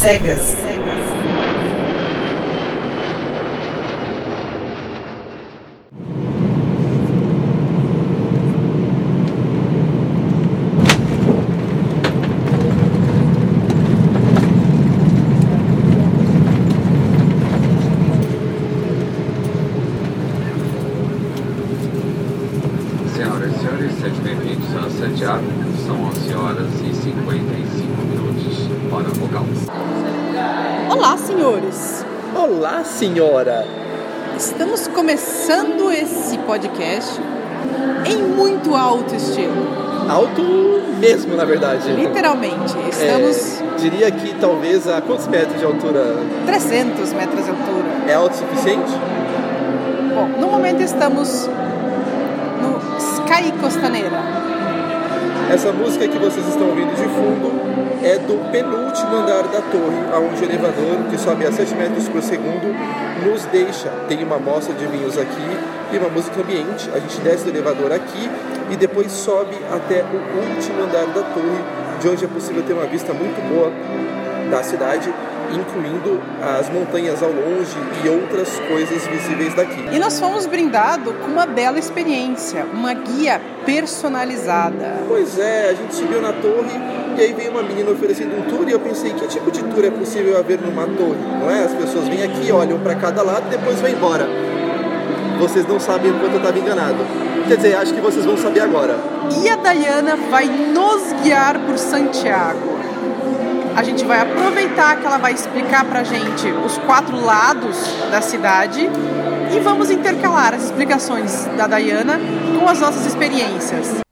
cegas. Senhoras e senhores, sejam bem-vindos a Santiago. São 11 horas e 55 minutos para vogal. Olá, senhores! Olá, senhora! Estamos começando esse podcast em muito alto estilo. Alto mesmo, na verdade. Literalmente, É, estamos diria que talvez a quantos metros de altura 300 metros de altura. é alto o suficiente? Bom, no momento estamos no Sky Costaneira. Essa música que vocês estão ouvindo de fundo é do penúltimo andar da torre, onde o elevador, que sobe a 7 metros por segundo, nos deixa. Tem uma amostra de vinhos aqui e uma música ambiente. A gente desce do elevador aqui e depois sobe até o último andar da torre, de onde é possível ter uma vista muito boa da cidade, incluindo as montanhas ao longe e outras coisas visíveis daqui. E nós fomos brindados com uma bela experiência, uma guia personalizada. Pois é, a gente subiu na torre e aí veio uma menina oferecendo um tour e eu pensei, que tipo de tour é possível haver numa torre? Não é? As pessoas vêm aqui, olham para cada lado e depois vão embora. Vocês não sabem o quanto eu estava enganado. Quer dizer, acho que vocês vão saber agora. E a Dayana vai nos guiar por Santiago. A gente vai aproveitar que ela vai explicar pra gente os quatro lados da cidade e vamos intercalar as explicações da Dayana com as nossas experiências.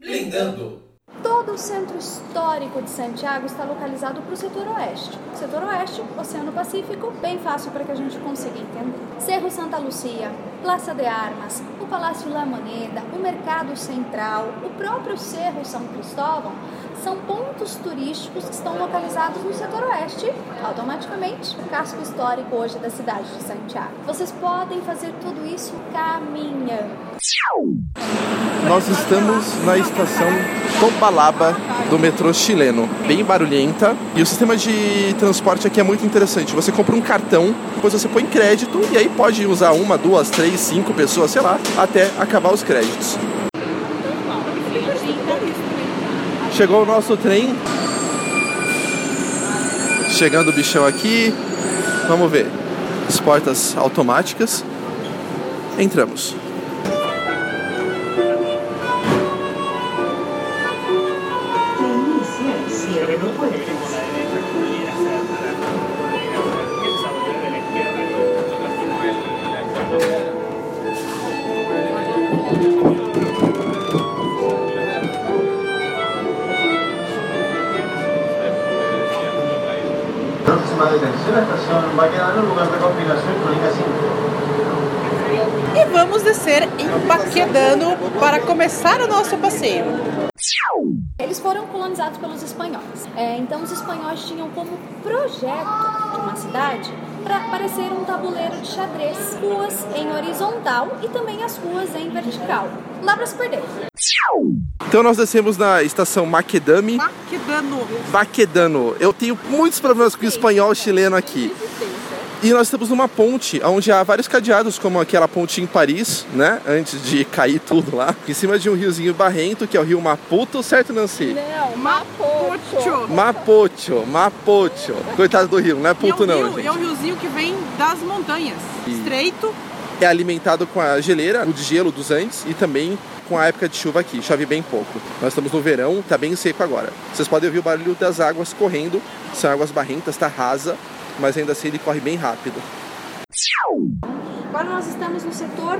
Todo o centro histórico de Santiago está localizado para o setor oeste. Setor oeste, Oceano Pacífico, bem fácil para que a gente consiga entender. Cerro Santa Lucia, Praça de Armas, o Palácio La Moneda, o Mercado Central, o próprio Cerro São Cristóvão são pontos turísticos que estão localizados no setor oeste, automaticamente o casco histórico hoje da cidade de Santiago. Vocês podem fazer tudo isso caminhando. Nós estamos na estação Tombalaba do metrô chileno, bem barulhenta. E o sistema de transporte aqui é muito interessante. Você compra um cartão, depois você põe crédito e aí pode usar uma, duas, três, cinco pessoas, sei lá, até acabar os créditos. Chegou o nosso trem. Chegando o bichão aqui. Vamos ver. As portas automáticas. Entramos. Estación va a quedar en lugar de compilación crónica 5. E vamos descer em Baquedano para começar o nosso passeio. Eles foram colonizados pelos espanhóis. É, então, os espanhóis tinham como projeto de uma cidade para parecer um tabuleiro de xadrez, ruas em horizontal e também as ruas em vertical. Dá para se perder. Então nós descemos na estação Maquedame. Baquedano. Baquedano. Eu tenho muitos problemas com o espanhol chileno aqui. E nós estamos numa ponte onde há vários cadeados, como aquela ponte em Paris, né? Antes de cair tudo lá. Em cima de um riozinho barrento, que é o rio Maputo, certo, Nancy? Não, Mapocho. Mapocho, Mapocho. Coitado do rio, não é puto e é um não, rio, gente. é um riozinho que vem das montanhas. Estreito. É alimentado com a geleira, o de gelo dos Andes e também com a época de chuva aqui. Chove bem pouco. Nós estamos no verão, tá bem seco agora. Vocês podem ouvir o barulho das águas correndo. São águas barrentas, tá rasa, mas ainda assim ele corre bem rápido. Agora nós estamos no setor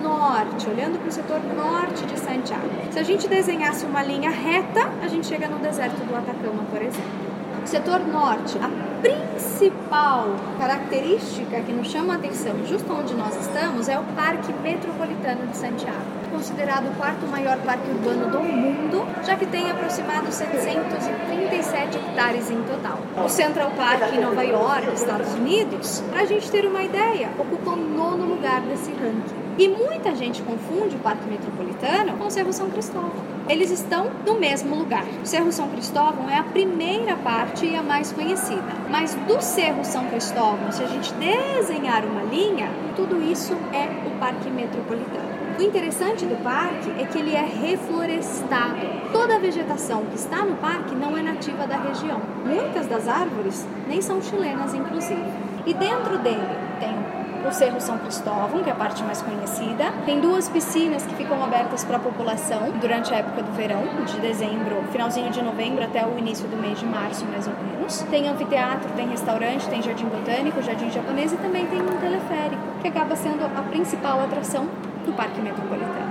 norte, olhando para o setor norte de Santiago. Se a gente desenhasse uma linha reta, a gente chega no deserto do Atacama, por exemplo. Setor norte, a principal característica que nos chama a atenção, justo onde nós estamos, é o Parque Metropolitano de Santiago, considerado o quarto maior parque urbano do mundo, já que tem aproximados 737 hectares em total. O Central Park em Nova York, Estados Unidos, para a gente ter uma ideia, ocupa o nono lugar desse ranking. E muita gente confunde o Parque Metropolitano com o Cerro São Cristóvão. Eles estão no mesmo lugar. O Cerro São Cristóvão é a primeira parte e a mais conhecida. Mas do Cerro São Cristóvão, se a gente desenhar uma linha, tudo isso é o Parque Metropolitano. O interessante do parque é que ele é reflorestado. Toda a vegetação que está no parque não é nativa da região. Muitas das árvores nem são chilenas, inclusive. E dentro dele o Cerro São Cristóvão, que é a parte mais conhecida. Tem duas piscinas que ficam abertas para a população durante a época do verão, de dezembro, finalzinho de novembro até o início do mês de março, mais ou menos. Tem anfiteatro, tem restaurante, tem jardim botânico, jardim japonês e também tem um teleférico, que acaba sendo a principal atração do Parque Metropolitano.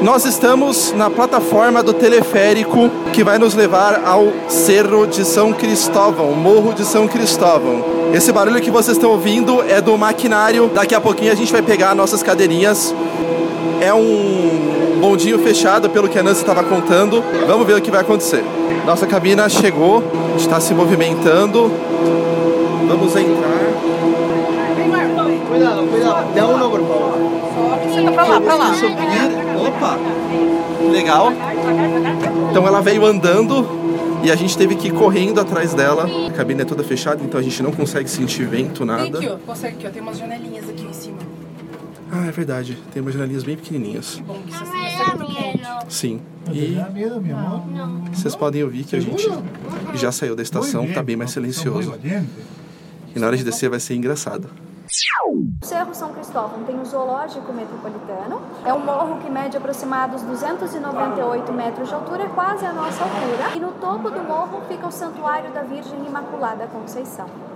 Nós estamos na plataforma do teleférico que vai nos levar ao Cerro de São Cristóvão, Morro de São Cristóvão. Esse barulho que vocês estão ouvindo é do maquinário. Daqui a pouquinho a gente vai pegar nossas cadeirinhas. É um bondinho fechado, pelo que a Nancy estava contando. Vamos ver o que vai acontecer. Nossa cabina chegou, está se movimentando. Vamos entrar. Cuidado, cuidado. De a uno, por favor. Senta pra lá, pra lá. Opa! Legal. Então ela veio andando e a gente teve que ir correndo atrás dela. A cabine é toda fechada, então a gente não consegue sentir vento, Tem nada. aqui, ó. Consegue aqui, ó. Tem umas janelinhas aqui em cima. Ah, é verdade. Tem umas janelinhas bem pequenininhas. Bom, que ser muito quente. Sim. E ¿Te da miedo, mi amor? vocês podem ouvir que a gente já saiu da estação, tá bem mais silencioso. E na hora de descer vai ser engraçado. Cerro São Cristóvão tem o Zoológico Metropolitano. É um morro que mede aproximados 298 metros de altura, quase a nossa altura. E no topo do morro fica o Santuário da Virgem Imaculada Conceição.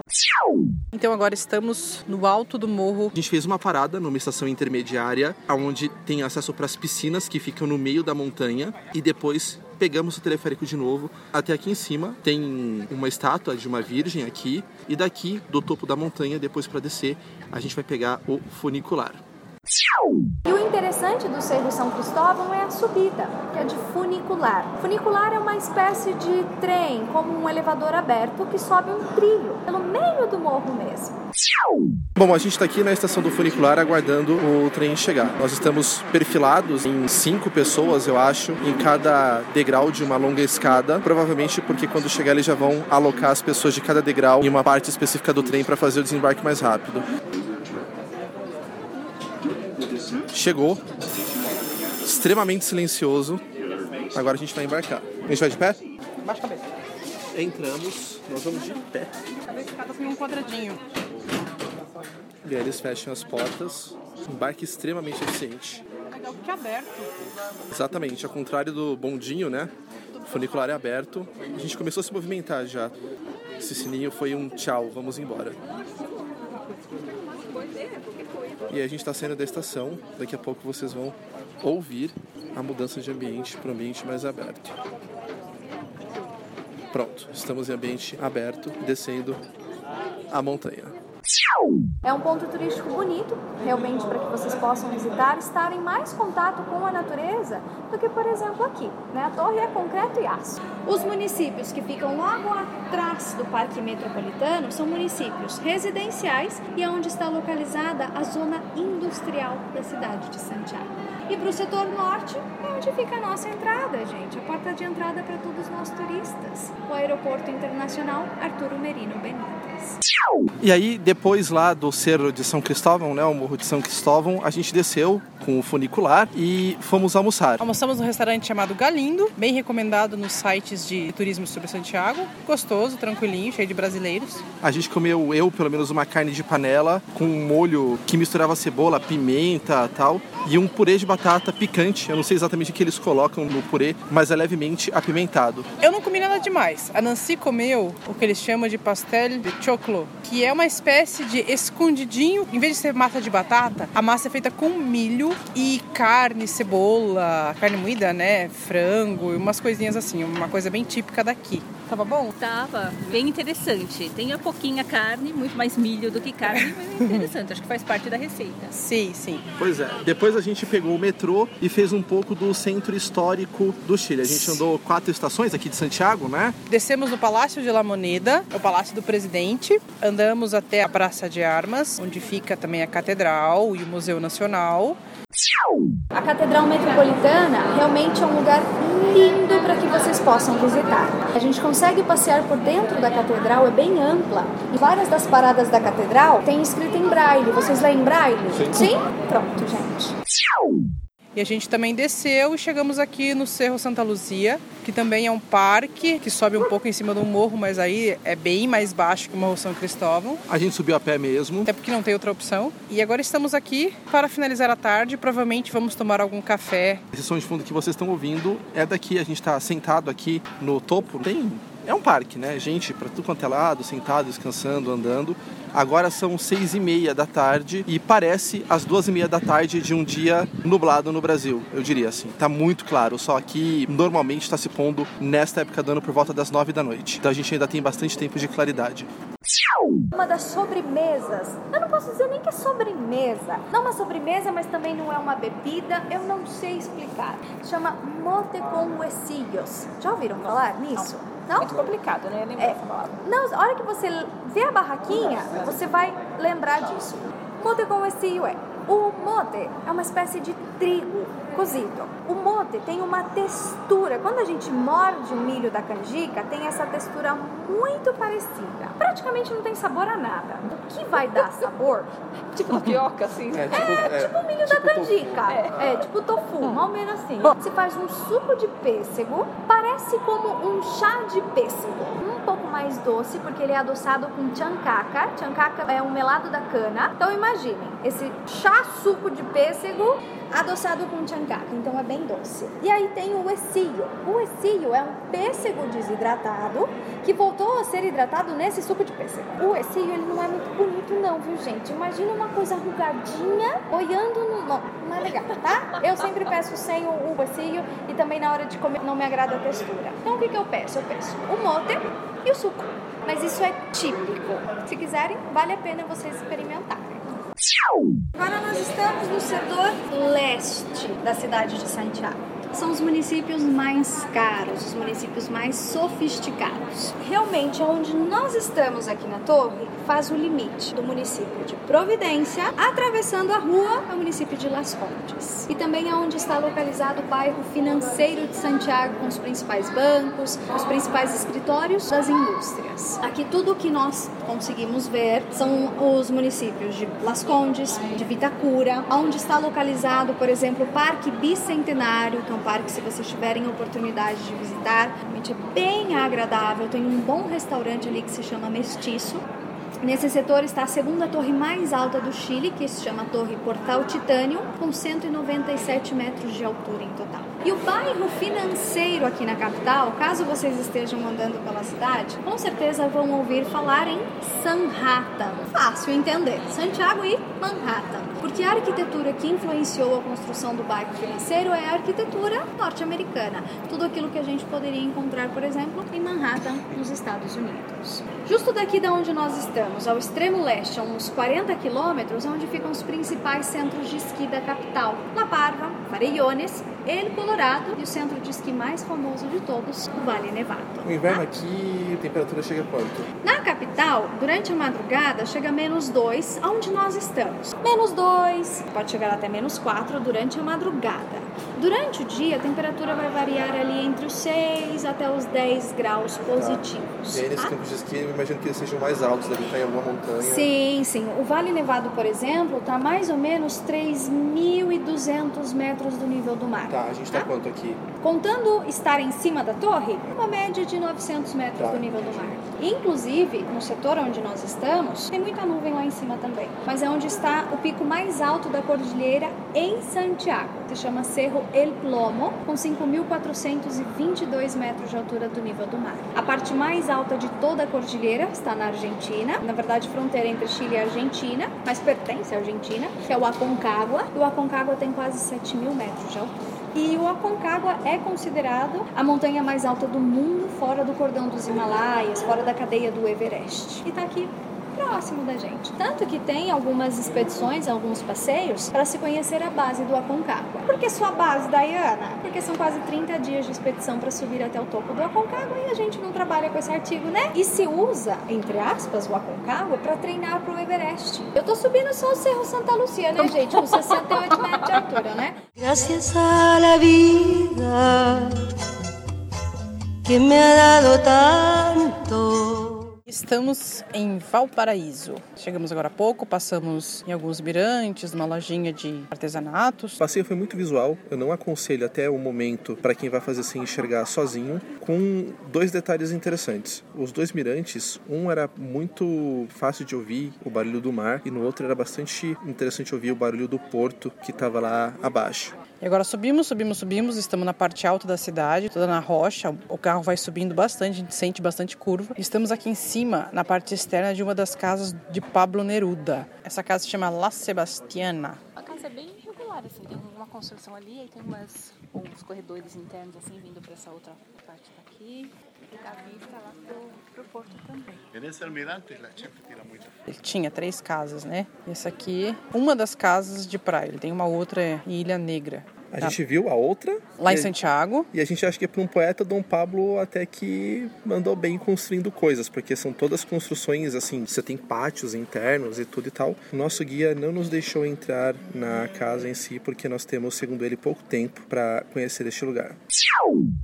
Então agora estamos no alto do morro. A gente fez uma parada numa estação intermediária, onde tem acesso para as piscinas que ficam no meio da montanha, e depois pegamos o teleférico de novo. Até aqui em cima tem uma estátua de uma virgem aqui, e daqui do topo da montanha, depois para descer, a gente vai pegar o funicular. E o interessante do Cerro São Cristóvão é a subida, que é de funicular. Funicular é uma espécie de trem, como um elevador aberto, que sobe um trilho pelo meio do morro mesmo. Bom, a gente está aqui na estação do funicular aguardando o trem chegar. Nós estamos perfilados em cinco pessoas, eu acho, em cada degrau de uma longa escada. Provavelmente porque quando chegar eles já vão alocar as pessoas de cada degrau em uma parte específica do trem para fazer o desembarque mais rápido. Chegou, extremamente silencioso. Agora a gente vai embarcar. A gente vai de pé? Baixa a cabeça. Entramos, nós vamos de pé. Cada escada tem um quadradinho. E aí eles fecham as portas. Embarque extremamente eficiente. Legal, porque é aberto. Exatamente, ao contrário do bondinho, né? O funicular é aberto. A gente começou a se movimentar já. Esse sininho foi um tchau, vamos embora. E a gente está saindo da estação. Daqui a pouco vocês vão ouvir a mudança de ambiente para um ambiente mais aberto. Pronto, estamos em ambiente aberto, descendo a montanha. É um ponto turístico bonito, realmente para que vocês possam visitar, estar em mais contato com a natureza do que, por exemplo, aqui. Né? A torre é concreto e aço. Os municípios que ficam logo atrás do Parque Metropolitano são municípios residenciais e é onde está localizada a zona industrial da cidade de Santiago. E para o setor norte é onde fica a nossa entrada, gente, a porta de entrada para todos nós turistas, o Aeroporto Internacional Arturo Merino E aí, depois lá do Cerro de São Cristóvão, né, o Morro de São Cristóvão, a gente desceu com o funicular e fomos almoçar. Almoçamos num restaurante chamado Galindo, bem recomendado nos sites de turismo sobre Santiago. Gostoso, tranquilinho, cheio de brasileiros. A gente comeu, eu, pelo menos, uma carne de panela com um molho que misturava cebola, pimenta tal, e um purê de batata picante. Eu não sei exatamente o que eles colocam no purê, mas é levemente apimentado. Eu não comi nada demais. A Nancy comeu o que eles chamam de pastel de choclo, que é uma espécie de escondidinho. Em vez de ser massa de batata, a massa é feita com milho e carne, cebola, carne moída, né? Frango e umas coisinhas assim. Uma coisa bem típica daqui. Tava bom? Tava bem interessante. Tem a pouquinha carne, muito mais milho do que carne, mas é interessante. Acho que faz parte da receita. Sim, sim. Pois é. Depois a gente pegou o metrô e fez um pouco do centro histórico do Chile. A gente andou quatro estações aqui de Santiago, né? Descemos no Palácio de La Moneda, o Palácio do Presidente. Andamos até a Praça de Armas, onde fica também a Catedral e o Museu Nacional. A Catedral Metropolitana realmente é um lugar lindo para que vocês possam visitar. A gente consegue passear por dentro da catedral, é bem ampla. E várias das paradas da catedral tem escrito em braille. Vocês leem braille? Sim. Sim? Pronto, gente. E a gente também desceu e chegamos aqui no Cerro Santa Luzia, que também é um parque que sobe um pouco em cima do morro, mas aí é bem mais baixo que o Morro São Cristóvão, A gente subiu a pé mesmo. até porque não tem outra opção. E agora estamos aqui para finalizar a tarde. Provavelmente vamos tomar algum café. Esse som de fundo que vocês estão ouvindo é daqui. A gente está sentado aqui no topo. Tem é um parque, né? Gente para tudo quanto é lado, sentado, descansando, andando. Agora são seis e meia da tarde e parece as duas e meia da tarde de um dia nublado no Brasil, eu diria assim. Tá muito claro. Sol aqui normalmente está se pondo nesta época do ano por volta das nove da noite. Então a gente ainda tem bastante tempo de claridade. Uma das sobremesas. Eu não posso dizer nem que é sobremesa. Não uma sobremesa, mas também não é uma bebida. Eu não sei explicar. Chama mote com huesillos. Já ouviram falar nisso? Não? Muito complicado, né? É. essa palavra. Não, a hora que você vê a barraquinha, você vai lembrar disso. Mote com huesillo é. O mote é uma espécie de trigo cozido. O mote tem uma textura. Quando a gente morde o milho da canjica, tem essa textura muito parecida. Praticamente não tem sabor a nada. O que vai dar sabor Tipo tapioca, assim. É, tipo, é tipo o milho da canjica. É. tipo tofu, mal menos assim. Você faz um suco de pêssego, parece como um chá de pêssego. Um pouco mais doce, porque ele é adoçado com chancaca. Chancaca é um melado da cana. Então imaginem, esse chá suco de pêssego adoçado com chancaca, então é bem doce. E aí tem o essilho. O essilho é um pêssego desidratado que voltou a ser hidratado nesse suco de pêssego. O essilho ele não é muito bonito não, viu gente? Imagina uma coisa arrugadinha boiando no... Não, não é legal, tá? Eu sempre peço sem o, o essilho e também na hora de comer não me agrada a textura. Então o que, que eu peço? Eu peço o mote e o suco. Mas isso é típico. Se quiserem, vale a pena vocês experimentarem. Agora nós estamos no setor leste da cidade de Santiago. São os municípios mais caros, os municípios mais sofisticados. Realmente, onde nós estamos aqui na torre, faz o limite do município de Providência, atravessando a rua, é o município de Las Condes. E também é onde está localizado o bairro financeiro de Santiago, com os principais bancos, os principais escritórios das indústrias. Aqui tudo o que nós conseguimos ver são os municípios de Las Condes, de Vitacura, onde está localizado, por exemplo, o Parque Bicentenário, um parque se vocês tiverem a oportunidade de visitar, realmente é bem agradável. Tem um bom restaurante ali que se chama Mestiço. Nesse setor está a segunda torre mais alta do Chile, que se chama Torre Portal Titânio, com 197 metros de altura em total. E o bairro financeiro aqui na capital, caso vocês estejam andando pela cidade, com certeza vão ouvir falar em Sanhattan. Fácil entender. Santiago e Manhattan. Porque a arquitetura que influenciou a construção do bairro financeiro é a arquitetura norte-americana. Tudo aquilo que a gente poderia encontrar, por exemplo, em Manhattan, nos Estados Unidos. Justo daqui da onde nós estamos, ao extremo leste, a uns 40 quilômetros, é onde ficam os principais centros de esqui da capital. La Parva, Farellones, El Colorado e o centro de esqui mais famoso de todos, o Vale Nevado. O inverno aqui, a temperatura chega a quanto? Na capital, durante a madrugada, chega a menos 2, onde nós estamos. Menos 2, pode chegar até menos 4 durante a madrugada. Durante o dia, a temperatura vai variar ali entre os 6 até os 10 graus positivos. E aí, nesses tá? campos de esqui, eu imagino que eles sejam mais altos, devem estar em alguma montanha. Sim, sim. O Vale Nevado, por exemplo, está mais ou menos 3.200 metros do nível do mar. Tá, a gente tá quanto aqui? Contando estar em cima da torre, uma média de 900 metros Tá. do nível do mar. Inclusive, no setor onde nós estamos, tem muita nuvem lá em cima também. Mas é onde está o pico mais alto da cordilheira em Santiago. Se chama Cerro El Plomo, com 5.422 metros de altura do nível do mar. A parte mais alta de toda a cordilheira está na Argentina, na verdade fronteira entre Chile e Argentina, mas pertence à Argentina, que é o Aconcagua. E o Aconcagua tem quase 7 mil metros de altura. E o Aconcagua é considerado a montanha mais alta do mundo, fora do cordão dos Himalaias, fora da cadeia do Everest. E tá aqui próximo da gente. Tanto que tem algumas expedições, alguns passeios para se conhecer a base do Aconcagua. Por que sua base, Diana? Porque são quase 30 dias de expedição para subir até o topo do Aconcagua e a gente não trabalha com esse artigo, né? E se usa, entre aspas, o Aconcagua para treinar pro Everest. Eu tô subindo só o Cerro Santa Lucia, né, gente? Com 68 metros de altura, né? Gracias a la vida que me ha dado tanto. Estamos em Valparaíso. Chegamos agora há pouco, passamos em alguns mirantes, numa lojinha de artesanatos. O passeio foi muito visual, eu não aconselho até o momento para quem vai fazer sem enxergar sozinho, com dois detalhes interessantes. Os dois mirantes, um era muito fácil de ouvir o barulho do mar e no outro era bastante interessante ouvir o barulho do porto que estava lá abaixo. E agora subimos, subimos, subimos, estamos na parte alta da cidade, toda na rocha, o carro vai subindo bastante, a gente sente bastante curva. Estamos aqui em cima, na parte externa de uma das casas de Pablo Neruda. Essa casa se chama La Sebastiana. A casa é bem regular, assim, tem uma construção ali, aí tem umas, uns corredores internos, assim, vindo para essa outra parte daqui. E a vista lá pro, pro porto também. En ese almirante la gente tira mucha Ele tinha três casas, né? Essa aqui, uma das casas de praia. Ele tem uma outra Ilha Negra. A Tá. gente viu a outra Lá em Santiago. e a gente acha que para um poeta, Dom Pablo até que mandou bem construindo coisas, porque são todas construções assim, você tem pátios internos e tudo e tal. O nosso guia não nos deixou entrar na casa em si, porque nós temos, segundo ele, pouco tempo para conhecer este lugar.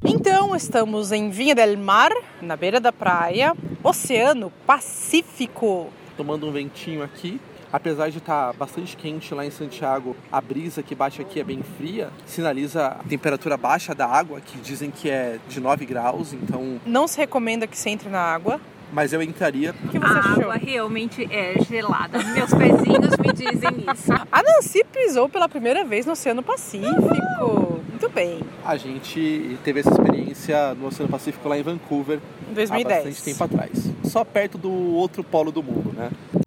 Então, estamos em Vinha del Mar, na beira da praia, Oceano Pacífico. tomando um ventinho aqui. Apesar de estar bastante quente lá em Santiago, a brisa que bate aqui é bem fria, sinaliza a temperatura baixa da água, que dizem que é de 9 graus, então. Não se recomenda que você entre na água. Mas eu entraria. O que você A achou? água realmente é gelada. Meus pezinhos me dizem isso. A Nancy pisou pela primeira vez no Oceano Pacífico. Muito bem. A gente teve essa experiência no Oceano Pacífico lá em Vancouver Em há 2010. bastante tempo atrás. Só perto do outro polo do mundo, né?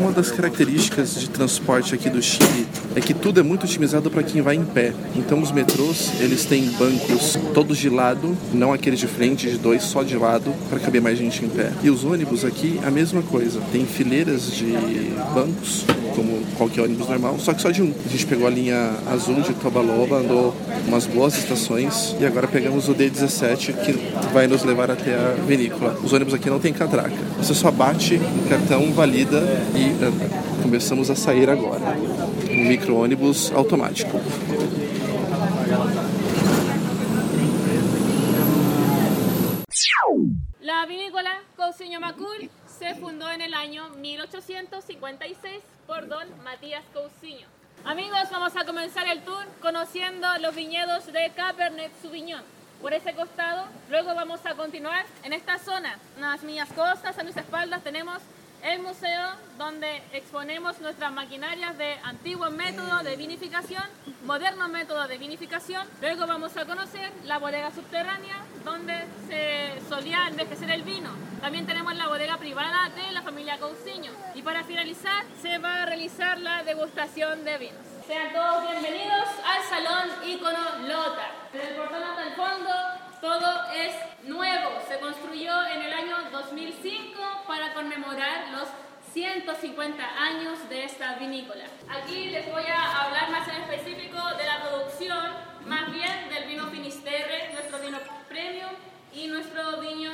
Uma das características de transporte aqui do Chile é que tudo é muito otimizado para quem vai em pé. Então os metrôs, eles têm bancos todos de lado, não aqueles de frente, de dois, só de lado, para caber mais gente em pé. E os ônibus aqui, a mesma coisa. Tem fileiras de bancos, como qualquer ônibus normal, só que só de um. A gente pegou a linha azul de Tobaloba, andou umas boas estações e agora pegamos o D17 que vai nos levar até a vinícola. Os ônibus aqui não tem catraca. Você só bate o cartão, valida e anda. Começamos a sair agora. Um micro-ônibus automático. La vinícola Cousiño Macul se fundó en el año 1856 por don Matías Cousiño. Amigos, vamos a comenzar el tour conociendo los viñedos de Cabernet Sauvignon. Por ese costado, luego vamos a continuar en esta zona. En las mías costas, a mis espaldas, tenemos el museo donde exponemos nuestras maquinarias de antiguo método de vinificación, moderno método de vinificación. Luego vamos a conocer la bodega subterránea donde se solía envejecer el vino. También tenemos la bodega privada de la familia Cousiño. Y para finalizar, se va a realizar la degustación de vinos. Sean todos bienvenidos al Salón Ícono Lota. Desde el portón hasta el fondo, todo es nuevo. Se construyó en el año 2005 para conmemorar los 150 años de esta vinícola. Aquí les voy a hablar más en específico de la producción, más bien del vino Finisterre, nuestro vino premium, y nuestro vino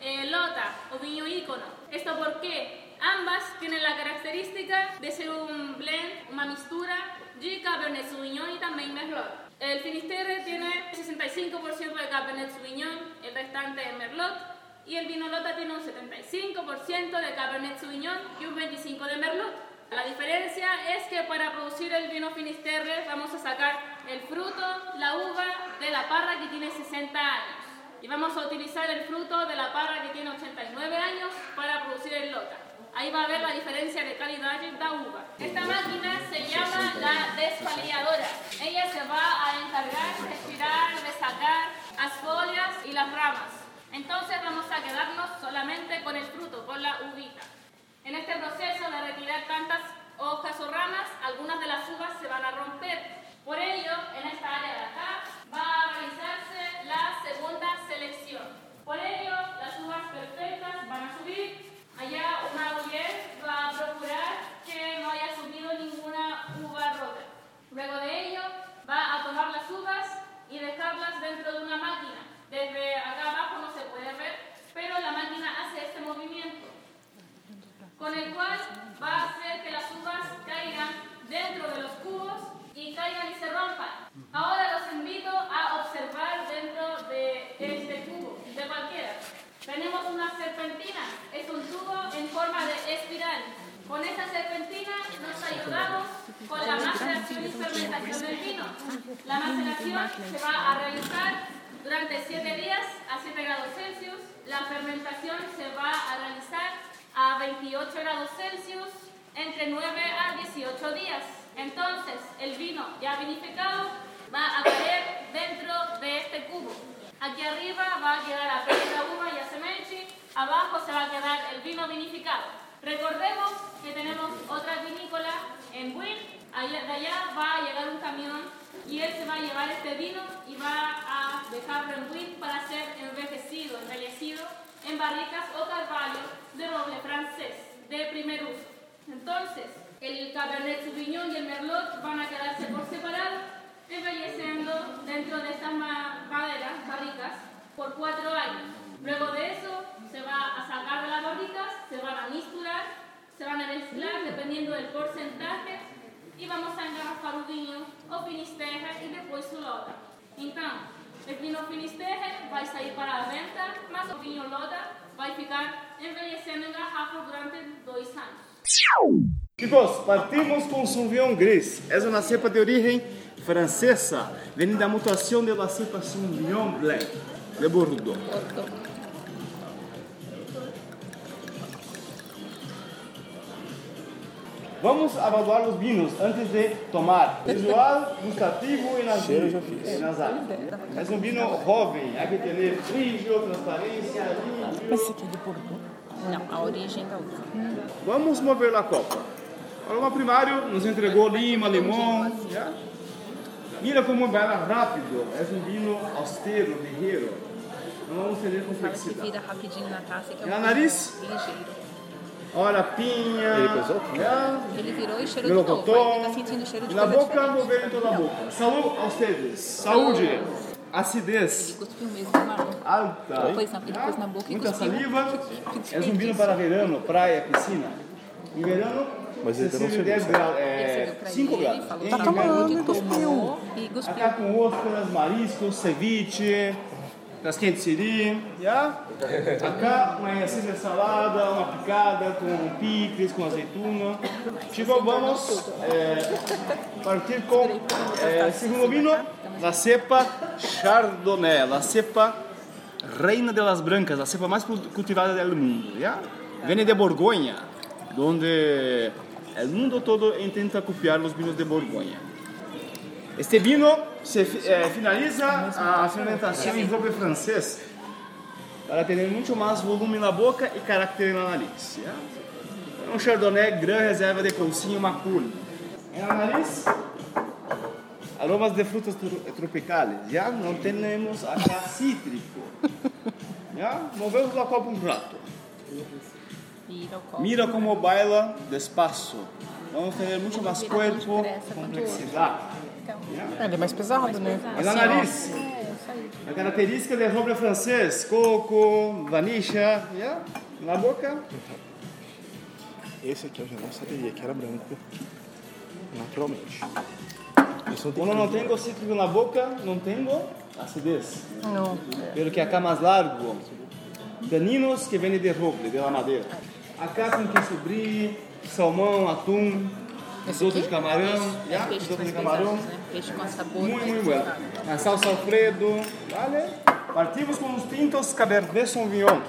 eh, Lota o vino ícono. ¿Esto por qué? Ambas tienen la característica de ser un blend, una mistura de Cabernet Sauvignon y también Merlot. El Finisterre tiene 65% de Cabernet Sauvignon, el restante es Merlot, y el vino Lota tiene un 75% de Cabernet Sauvignon y un 25% de Merlot. La diferencia es que para producir el vino Finisterre vamos a sacar el fruto, la uva de la parra que tiene 60 años. Y vamos a utilizar el fruto de la parra que tiene 89 años para producir el Lota. Ahí va a ver la diferencia de calidad de la uva. Esta máquina se llama la despalilladora. Ella se va a encargar de retirar, de sacar las folias y las ramas. Entonces vamos a quedarnos solamente con el fruto, con la uvita. En este proceso de retirar tantas hojas o ramas, algunas de las uvas se van a romper. Por ello, en esta área de acá va a realizarse la segunda selección. Por ello, las uvas perfectas van a subir Allá Maurier va a procurar que no haya subido ninguna uva rota. Luego de ello, va a tomar las uvas y dejarlas dentro de una máquina. Desde acá abajo no se puede ver, pero la máquina hace este movimiento, con el cual va a hacer que las uvas caigan dentro de Con esa serpentina nos ayudamos con la maceración y fermentación del vino. La maceración se va a realizar durante 7 días a 7 grados Celsius. La fermentación se va a realizar a 28 grados Celsius entre 9 a 18 días. Entonces, el vino ya vinificado va a caer dentro de este cubo. Aquí arriba va a quedar apenas la uva y acemenchi, abajo se va a quedar el vino vinificado. Recordemos que tenemos otra vinícola en Buin, allá, de allá va a llegar un camión y él se va a llevar este vino y va a dejarlo en Buin para ser envejecido, embellecido en barricas o carvalho de roble francés de primer uso. Entonces, el Cabernet Sauvignon y el Merlot van a quedarse por separado embelleciendo dentro de estas ma- maderas, barricas, por cuatro años. Luego de eso se va a sacar de las barricas, se van a misturar, se van a mezclar dependiendo del porcentaje e vamos a engarrafar o vinho ou finisterra e depois o lota. Então, o vinho finisterra vai sair para a venda, mas o vinho lota vai ficar envelhecendo em garrafa durante dois anos. Chicos, partimos com Sauvignon Gris. É uma cepa de origem francesa, vem da mutação da cepa Sauvignon Blanc de Bordeaux. Vamos avaliar os vinhos antes de tomar. Visual, gustativo e nasal. Cheiro eu já fiz. É, nasal. É um vinho jovem, há que ter brilho, transparência, líquido. Esse aqui é de Bordeaux? Não, a origem da uva. Vamos mover a copa. O aroma primário nos entregou lima, limão. já? Mira como vai rápido. É um vinho austero, ligeiro. Não vamos ter complexidade. vira rapidinho na taça, que é E um a nariz? ligeiro. Olha, pinha. Ele pesou? já? Ele virou e cheirou de novo. Ainda tá sentindo cheiro de Na coisa boca, mover em toda a boca. Saúde a vocês. Saúde. Acidez. Cuspiu mesmo, Marlon. Alta. Depois na, depois na boca e Muita cuspiu. saliva. É um vinho para verano, praia, piscina. Em verano, Mas ele você não serve chegou, 10 graus, Ele é, serviu pra 5 ele, graus. tá tomando, tomou e cuspiu. Acá com ostras, mariscos, ceviche, casquinha de siri, já? Acá uma de salada, uma picada com picles, com azeitona. Chico, vamos é, partir com é, segundo vinho, la cepa Chardonnay, la cepa reina de las brancas, a cepa mais cultivada do mundo, já? Vem de Borgonha, onde o mundo todo intenta copiar os vinhos de Borgonha. Este vino se eh, finaliza a fermentação em roble francês para ter muito mais volume na boca e caráter na nariz. já? É um Chardonnay Gran Reserva de Cousinho Macul. Na nariz, aromas de frutas tro- tropicais. Já não temos acá cítrico. Já? Movemos a copa um prato. O copo. Mira como baila despacio. Vamos ter muito mais corpo, tão depressa quanto o outro. complexidade. Ele é mais pesado, né? Mas a Assim, nariz, a característica de roble francês, coco, vanilla, yeah? na boca, Esse aqui eu já não saberia que era branco. Naturalmente. Isso não tem quando não que- tenho cítrico na boca, não tenho acidez. Não. Pelo que acá mais largo, daninos que vêm de roble, de la madeira. Acá com queso brie, salmão, atum, risoto de camarão, yeah? peixe risoto de camarão. né? Peixe com sabor Muito, muito pesado. A salsa Alfredo, vale? Partimos com os tintos Cabernet Sauvignon.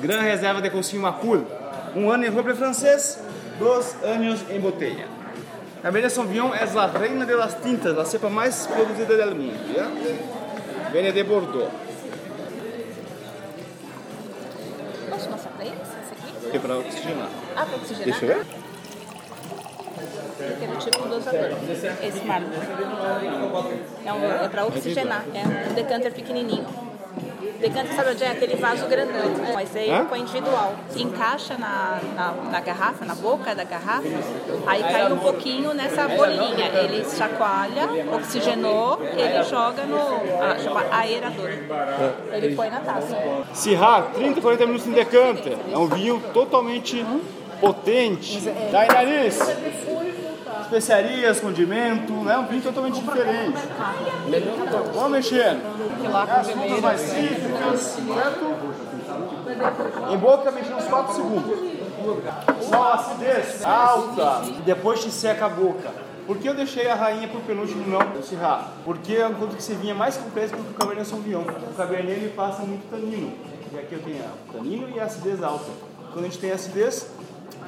Gran reserva de Cousinho Macul. Um ano em roble francês, dois anos em botella. Cabernet Sauvignon é a reina de las tintas, a cepa mais produzida do mundo. Yeah? Vem de Bordeaux. Posso mostrar pra eles esse aqui? É para oxigenar. Ah, pra oxigenar? Deixa eu ver. Porque é tipo um dosador. Esse mármore. É, um, é pra oxigenar. É um decanter pequenininho. Decanter, sabe onde é? Aquele vaso grandão. Mas aí Hã? põe individual. Encaixa na, na, na garrafa, na boca da garrafa. Aí cai um pouquinho nessa bolinha. Ele chacoalha, oxigenou, ele joga no ah, chama aerador. Ele põe na taça. Syrah, 30, 40 minutos em decanter. É um vinho totalmente potente. Dá em nariz. Especiarias, condimento, né? Um vinho totalmente diferente. Vamos mexendo. As mais cítricas, certo? Em boca, mexendo uns 4 segundos. Uma acidez alta depois te seca a boca. Por que eu deixei a rainha por penúltimo não, Syrah? Porque eu encontro que esse vinho é mais complexo do que o Cabernet Sauvignon. O Cabernet ele passa muito tanino. E aqui eu tenho tanino e acidez alta. Quando a gente tem acidez,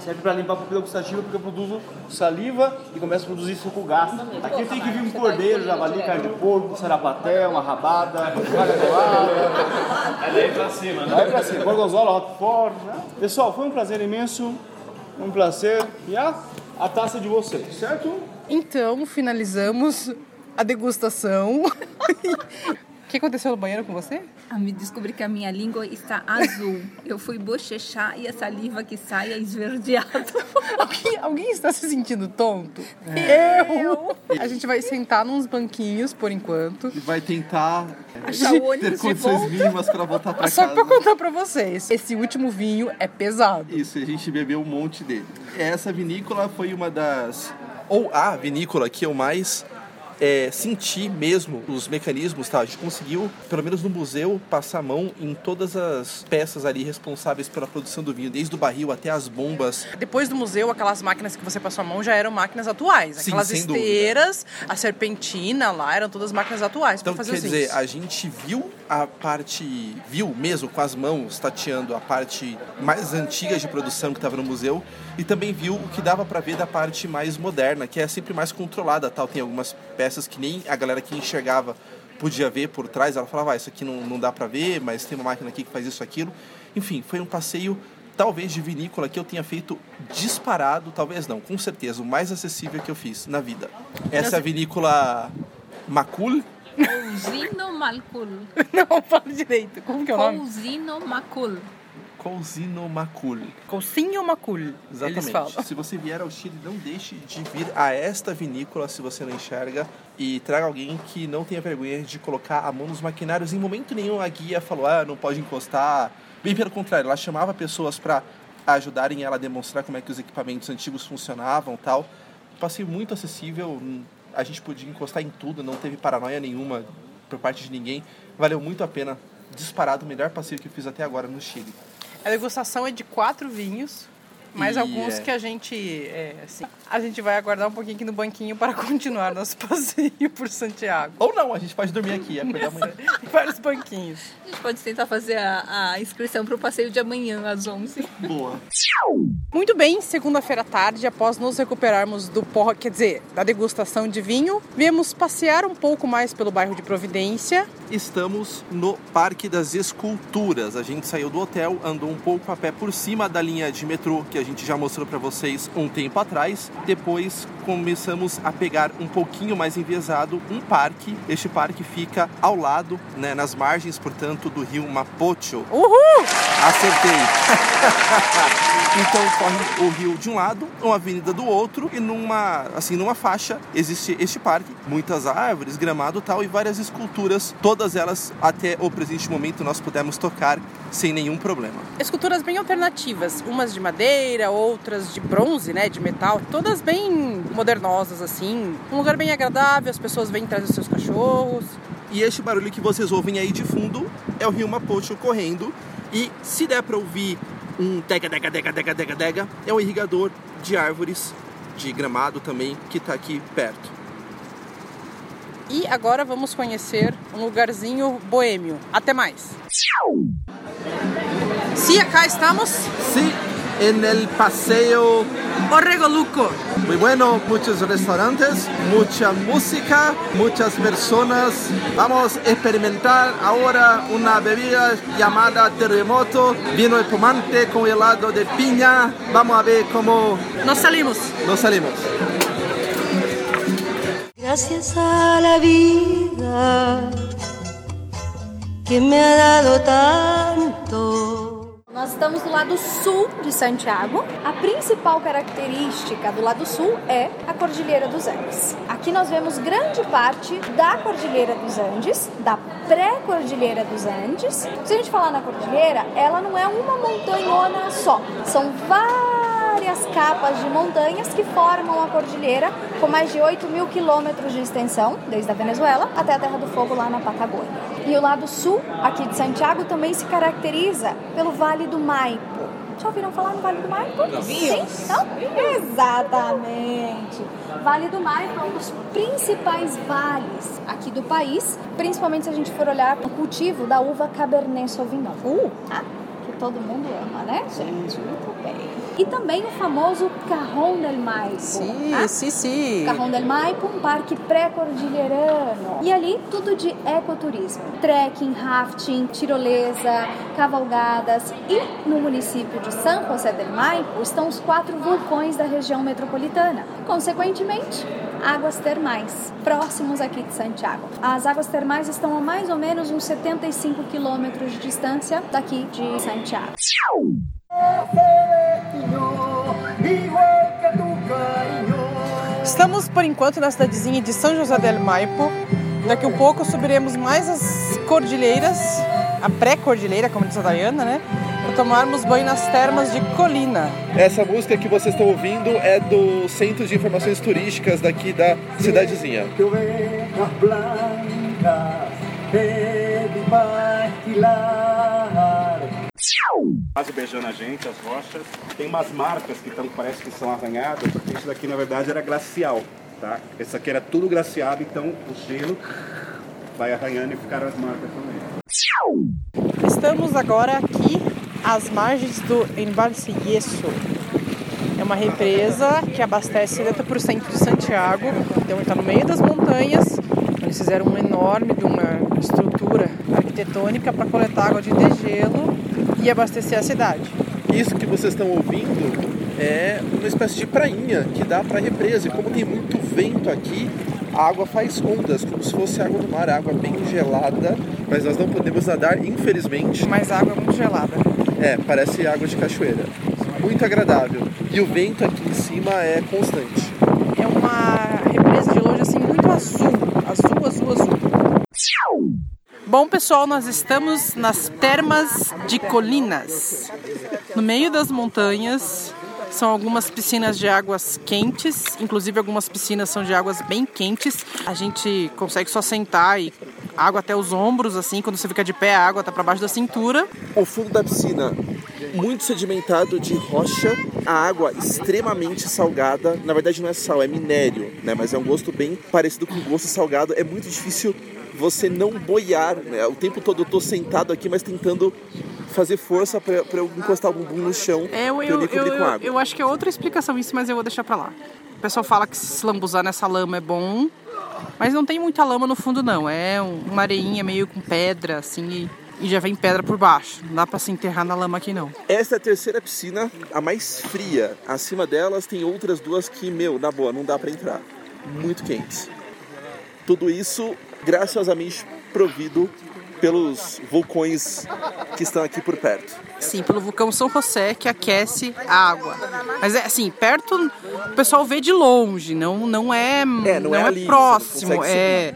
serve para limpar a pupila gustativa porque eu produzo saliva e começo a produzir suco gástrico. Aqui eu tenho que vir um cordeiro, javali, carne de porco, sarapaté, uma rabada, vaga dolada. É daí pra cima, né? Vai pra cima, gorgonzola, roquefort, né? Pessoal, foi um prazer imenso, um prazer. E a, a taça de vocês, certo? Então, finalizamos a degustação. O que aconteceu no banheiro com você? Ah, me descobri que a minha língua está azul. Eu fui bochechar e a saliva que sai é esverdeada. alguém, alguém está se sentindo tonto? Eu! A gente vai sentar nos banquinhos por enquanto. E vai tentar Achar o ter condições mínimas para voltar para Só casa. pra contar pra vocês, esse último vinho é pesado. Isso, a gente bebeu um monte dele. Essa vinícola foi uma das. Ou a vinícola que eu mais é, senti mesmo os mecanismos, tá? A gente conseguiu, pelo menos no museu, passar a mão em todas as peças ali responsáveis pela produção do vinho, desde o barril até as bombas. Depois do museu, aquelas máquinas que você passou a mão já eram máquinas atuais. Sim, Aquelas dúvida. esteiras, a serpentina lá, eram todas máquinas atuais Então, fazer quer dizer, a gente viu a parte, viu mesmo com as mãos, tateando a parte mais antiga de produção que estava no museu e também viu o que dava para ver da parte mais moderna, que é sempre mais controlada, tal. Tem algumas peças que nem a galera que enxergava podia ver por trás, ela falava, ah, isso aqui não, não dá para ver, mas tem uma máquina aqui que faz isso, aquilo. Enfim, foi um passeio talvez de vinícola que eu tenha feito disparado, talvez não, com certeza, o mais acessível que eu fiz na vida. Essa é a vinícola Macul, Cousino Macul. Não, fala direito. Como que é o nome? Cousino Macul. Cousino Macul. Cousinho Macul, eles Exatamente. falam. Se você vier ao Chile, não deixe de vir a esta vinícola se você não enxerga e traga alguém que não tenha vergonha de colocar a mão nos maquinários. Em momento nenhum a guia falou, ah, não pode encostar. Bem pelo contrário, ela chamava pessoas para ajudarem ela a demonstrar como é que os equipamentos antigos funcionavam tal. Passeio muito acessível, a gente podia encostar em tudo, não teve paranoia nenhuma por parte de ninguém. Valeu muito a pena. Disparado o melhor passeio que eu fiz até agora no Chile. A degustação é de quatro vinhos, mais E alguns é- que a gente. é, assim, a gente vai aguardar um pouquinho aqui no banquinho para continuar nosso passeio por Santiago. Ou não, a gente pode dormir aqui, acordar amanhã. Vários banquinhos. A gente pode tentar fazer a, a inscrição para o passeio de amanhã, às 11. Boa. Muito bem, segunda-feira à tarde, após nos recuperarmos do porra, quer dizer, da degustação de vinho, viemos passear um pouco mais pelo bairro de Providência. Estamos no Parque das Esculturas. A gente saiu do hotel, andou um pouco a pé por cima da linha de metrô que a gente já mostrou para vocês um tempo atrás. Depois começamos a pegar um pouquinho mais enviesado um parque. Este parque fica ao lado, né, nas margens, portanto, do rio Mapocho. Uhul! Acertei! então corre o rio de um lado, uma avenida do outro e numa assim numa faixa existe este parque, muitas árvores, gramado e tal e várias esculturas, todas elas até o presente momento nós pudemos tocar sem nenhum problema. Esculturas bem alternativas, umas de madeira, outras de bronze, né, de metal, todas bem modernosas assim. Um lugar bem agradável, as pessoas vêm trazer seus cachorros. E este barulho que vocês ouvem aí de fundo é o rio Mapocho correndo e se der para ouvir um dega dega dega dega dega dega é um irrigador de árvores de gramado também que está aqui perto. E agora vamos conhecer um lugarzinho boêmio. Até mais. Sim, acá estamos. Sí, en el paseo Orregoluco. muy bueno, muchos restaurantes, mucha música, muchas personas. Vamos a experimentar ahora una bebida llamada terremoto, vino espumante con helado de piña. Vamos a ver cómo Nós salimos. nos salimos. Gracias a la vida que me ha dado tanto. Nós estamos do lado sul de Santiago. A principal característica do lado sul é a Cordilheira dos Andes. Aqui nós vemos grande parte da Cordilheira dos Andes, da pré-Cordilheira dos Andes. Se a gente falar na cordilheira, ela não é uma montanhona só, são várias capas de montanhas que formam a cordilheira com mais de 8 mil quilômetros de extensão, desde a Venezuela até a Terra do Fogo lá na Patagônia. E o lado sul, aqui de Santiago, também se caracteriza pelo Vale do Maipo. Já ouviram falar no Vale do Maipo? Sim? Não? Exatamente. Vale do Maipo é um dos principais vales aqui do país, principalmente se a gente for olhar o cultivo da uva Cabernet Sauvignon. Uh, ah, todo mundo ama, né, gente? Muito bem. E também o famoso Carrão del Maipo. Sim, ah? sim, sim. Carrão del Maipo, um parque pré-cordilheirano. E ali tudo de ecoturismo. Trekking, rafting, tirolesa, cavalgadas. E no município de San José del Maipo estão os quatro vulcões da região metropolitana. Consequentemente, águas termais, próximos aqui de Santiago. As águas termais estão a mais ou menos uns 75 quilômetros de distância daqui de Santiago. Estamos por enquanto na cidadezinha de São José del Maipo. Daqui a pouco subiremos mais as cordilheiras, a pré-cordilheira, como diz a Dayana, né? Para tomarmos banho nas termas de Colina. Essa música que vocês estão ouvindo é do Centro de Informações Turísticas daqui da cidadezinha. Quase beijando a gente, as rochas. Tem umas marcas que tão, parece que são arranhadas, porque isso daqui na verdade era glacial, tá? Esse aqui era tudo glaciado, então o gelo vai arranhando e ficaram as marcas também. Estamos agora aqui às margens do Embalse Yeso. É uma represa que abastece 70% de Santiago, então está no meio das montanhas. Eles fizeram uma enorme de uma estrutura arquitetônica para coletar água de degelo e abastecer a cidade. Isso que vocês estão ouvindo é uma espécie de prainha que dá para a represa. E como tem muito vento aqui, a água faz ondas, como se fosse água do mar, água bem gelada, mas nós não podemos nadar, infelizmente. Mas a água é muito gelada. É, parece água de cachoeira. Muito agradável. E o vento aqui em cima é constante. É uma represa de longe assim muito azul, azul, azul, azul. Bom, pessoal, nós estamos nas termas de Colinas, no meio das montanhas. São algumas piscinas de águas quentes, inclusive algumas piscinas são de águas bem quentes. A gente consegue só sentar e água até os ombros, assim, quando você fica de pé, a água tá para baixo da cintura. O fundo da piscina muito sedimentado de rocha, a água extremamente salgada. Na verdade não é sal, é minério, né? Mas é um gosto bem parecido com o gosto salgado. É muito difícil você não boiar, né? O tempo todo eu tô sentado aqui, mas tentando fazer força para eu encostar o bumbum no chão É, eu, pra eu, eu eu, com água. eu acho que é outra explicação isso, mas eu vou deixar pra lá. O pessoal fala que se lambuzar nessa lama é bom, mas não tem muita lama no fundo não. É um- uma areinha meio com pedra, assim, e, já vem pedra por baixo. Não dá pra se enterrar na lama aqui não. Essa é a terceira piscina, a mais fria. Acima delas tem outras duas que, meu, na boa, não dá pra entrar. Muito quentes. Tudo isso graciosamente provido pelos vulcões que estão aqui por perto. Sim, pelo vulcão São José que aquece a água. Mas é assim, perto o pessoal vê de longe, não, não é, É, não é ali, você não próximo. consegue É,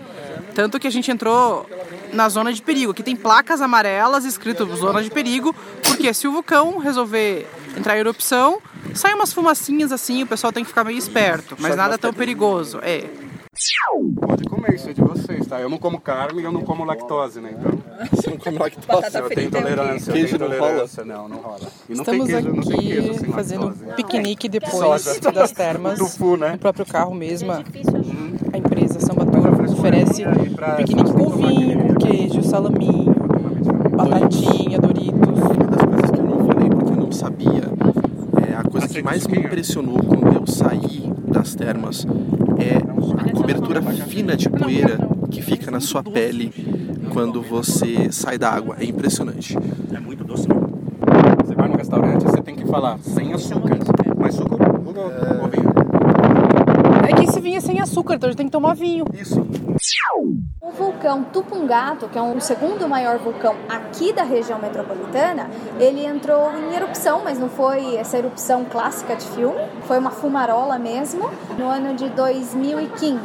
tanto que a gente entrou na zona de perigo. Aqui tem placas amarelas escrito zona de perigo, porque se o vulcão resolver entrar em erupção, sai umas fumacinhas assim, o pessoal tem que ficar meio esperto, mas nada tão perigoso. É. Pode comer, isso é de vocês, tá? Eu não como carne e eu não como lactose, né? Então. Você não come lactose? Eu tenho intolerância. eu Queijo não rola? intolerância, Não, não rola. E não Estamos tem queijo, não tem queijo aqui sem fazendo lactose. um piquenique depois Soja. das termas. O tofu, né? No próprio carro mesmo. A empresa Samba Tour oferece um piquenique com vinho, com queijo, salaminho, batatinha, Doritos. Uma das coisas que eu não falei porque eu não sabia, é a coisa que mais me impressionou quando eu saí das termas é a cobertura fina de poeira que fica na sua pele quando você sai da água. É impressionante. É muito doce. Você vai no restaurante, você tem que falar sem açúcar. Mas suco ou ou vinho? É que esse vinho é sem açúcar, então a gente tem que tomar vinho. Isso. O vulcão Tupungato, que é um- o segundo maior vulcão aqui da região metropolitana, ele entrou em erupção, mas não foi essa erupção clássica de filme, foi uma fumarola mesmo, no ano de 2015.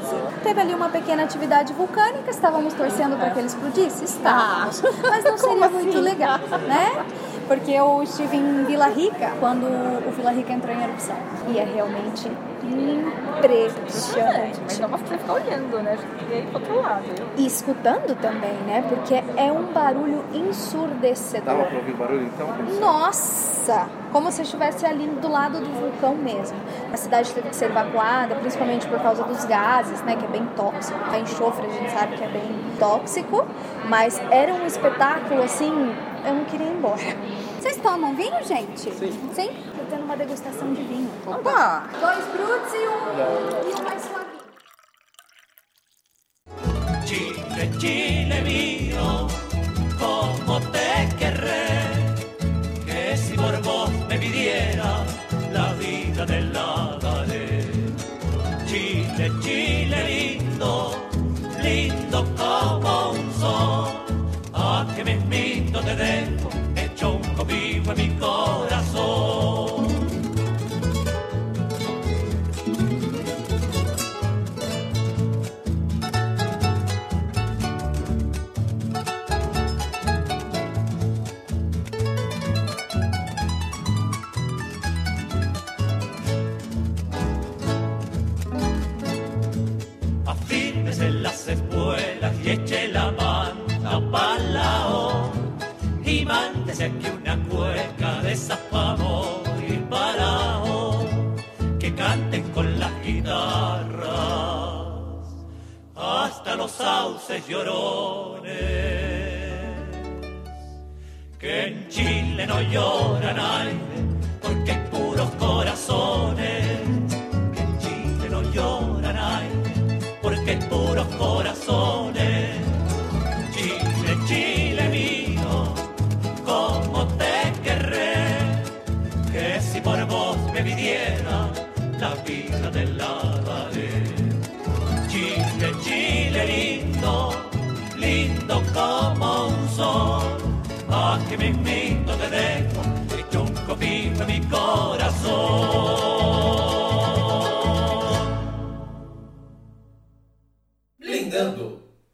Teve ali uma pequena atividade vulcânica, estávamos torcendo para que ele explodisse? Estávamos, mas não seria muito legal, né? Porque eu estive em Vila Rica quando o Vila Rica entrou em erupção. E é realmente impressionante. Mas não pra você ficar olhando, né? A gente queria ir pro outro lado. E escutando também, né? Porque é um barulho ensurdecedor. ouvir barulho então? Nossa! como se estivesse ali do lado do vulcão mesmo. A cidade teve que ser evacuada, principalmente por causa dos gases, né, que é bem tóxico. A enxofre a gente sabe que é bem tóxico, mas era um espetáculo assim, eu não queria ir embora. Vocês tomam vinho, gente? Sim. Sim? Tô tendo uma degustação de vinho. Opa! Dois brutos e um, e um mais suave. Chile, Chile mío, como te querré, que si por vos me pidiera la vida te la eche la manta pa'l lao y mándese aquí una cueca de esas pa' morir parao que canten con las guitarras hasta los sauces llorones que en Chile no lloran hay la vida